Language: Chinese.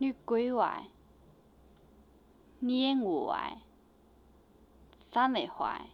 你鬼坏，你也恶坏，长得坏。